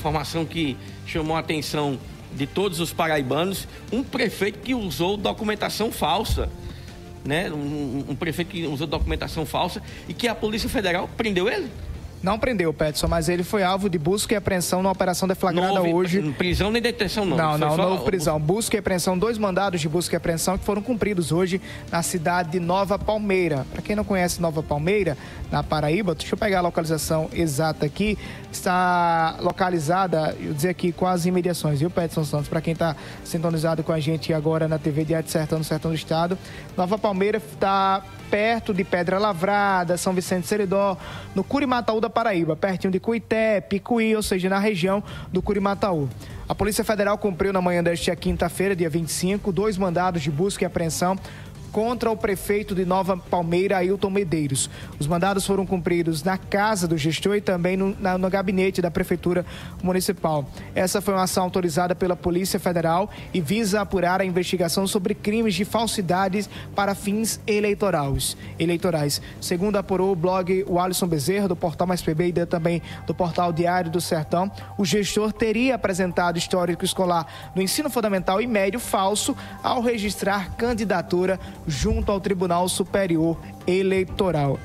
Informação que chamou a atenção de todos os paraibanos, um prefeito que usou documentação falsa, né? Um, um prefeito que usou documentação falsa e que a Polícia Federal prendeu ele. Não prendeu, Petson, mas ele foi alvo de busca e apreensão numa operação deflagrada não hoje. Prisão nem detenção, não. Não, não, não houve prisão. Busca e apreensão, dois mandados de busca e apreensão que foram cumpridos hoje na cidade de Nova Palmeira. Para quem não conhece Nova Palmeira, na Paraíba, deixa eu pegar a localização exata aqui. Está localizada, eu dizer aqui, com as imediações, viu, Petson Santos? Para quem está sintonizado com a gente agora na TV Diário de Sertão, no Sertão do Estado. Nova Palmeira está perto de Pedra Lavrada, São Vicente Seridó, no Curimataú da Paraíba, pertinho de Cuité, Picuí, ou seja, na região do Curimataú. A Polícia Federal cumpriu na manhã desta quinta-feira, dia 25, dois mandados de busca e apreensão contra o prefeito de Nova Palmeira, Ailton Medeiros. Os mandados foram cumpridos na casa do gestor e também no, na, no gabinete da Prefeitura Municipal. Essa foi uma ação autorizada pela Polícia Federal e visa apurar a investigação sobre crimes de falsidades para fins eleitorais. eleitorais. Segundo apurou o blog o Alisson Bezerra, do portal Mais PB e também do portal Diário do Sertão, o gestor teria apresentado histórico escolar no ensino fundamental e médio falso ao registrar candidatura junto ao Tribunal Superior Eleitoral.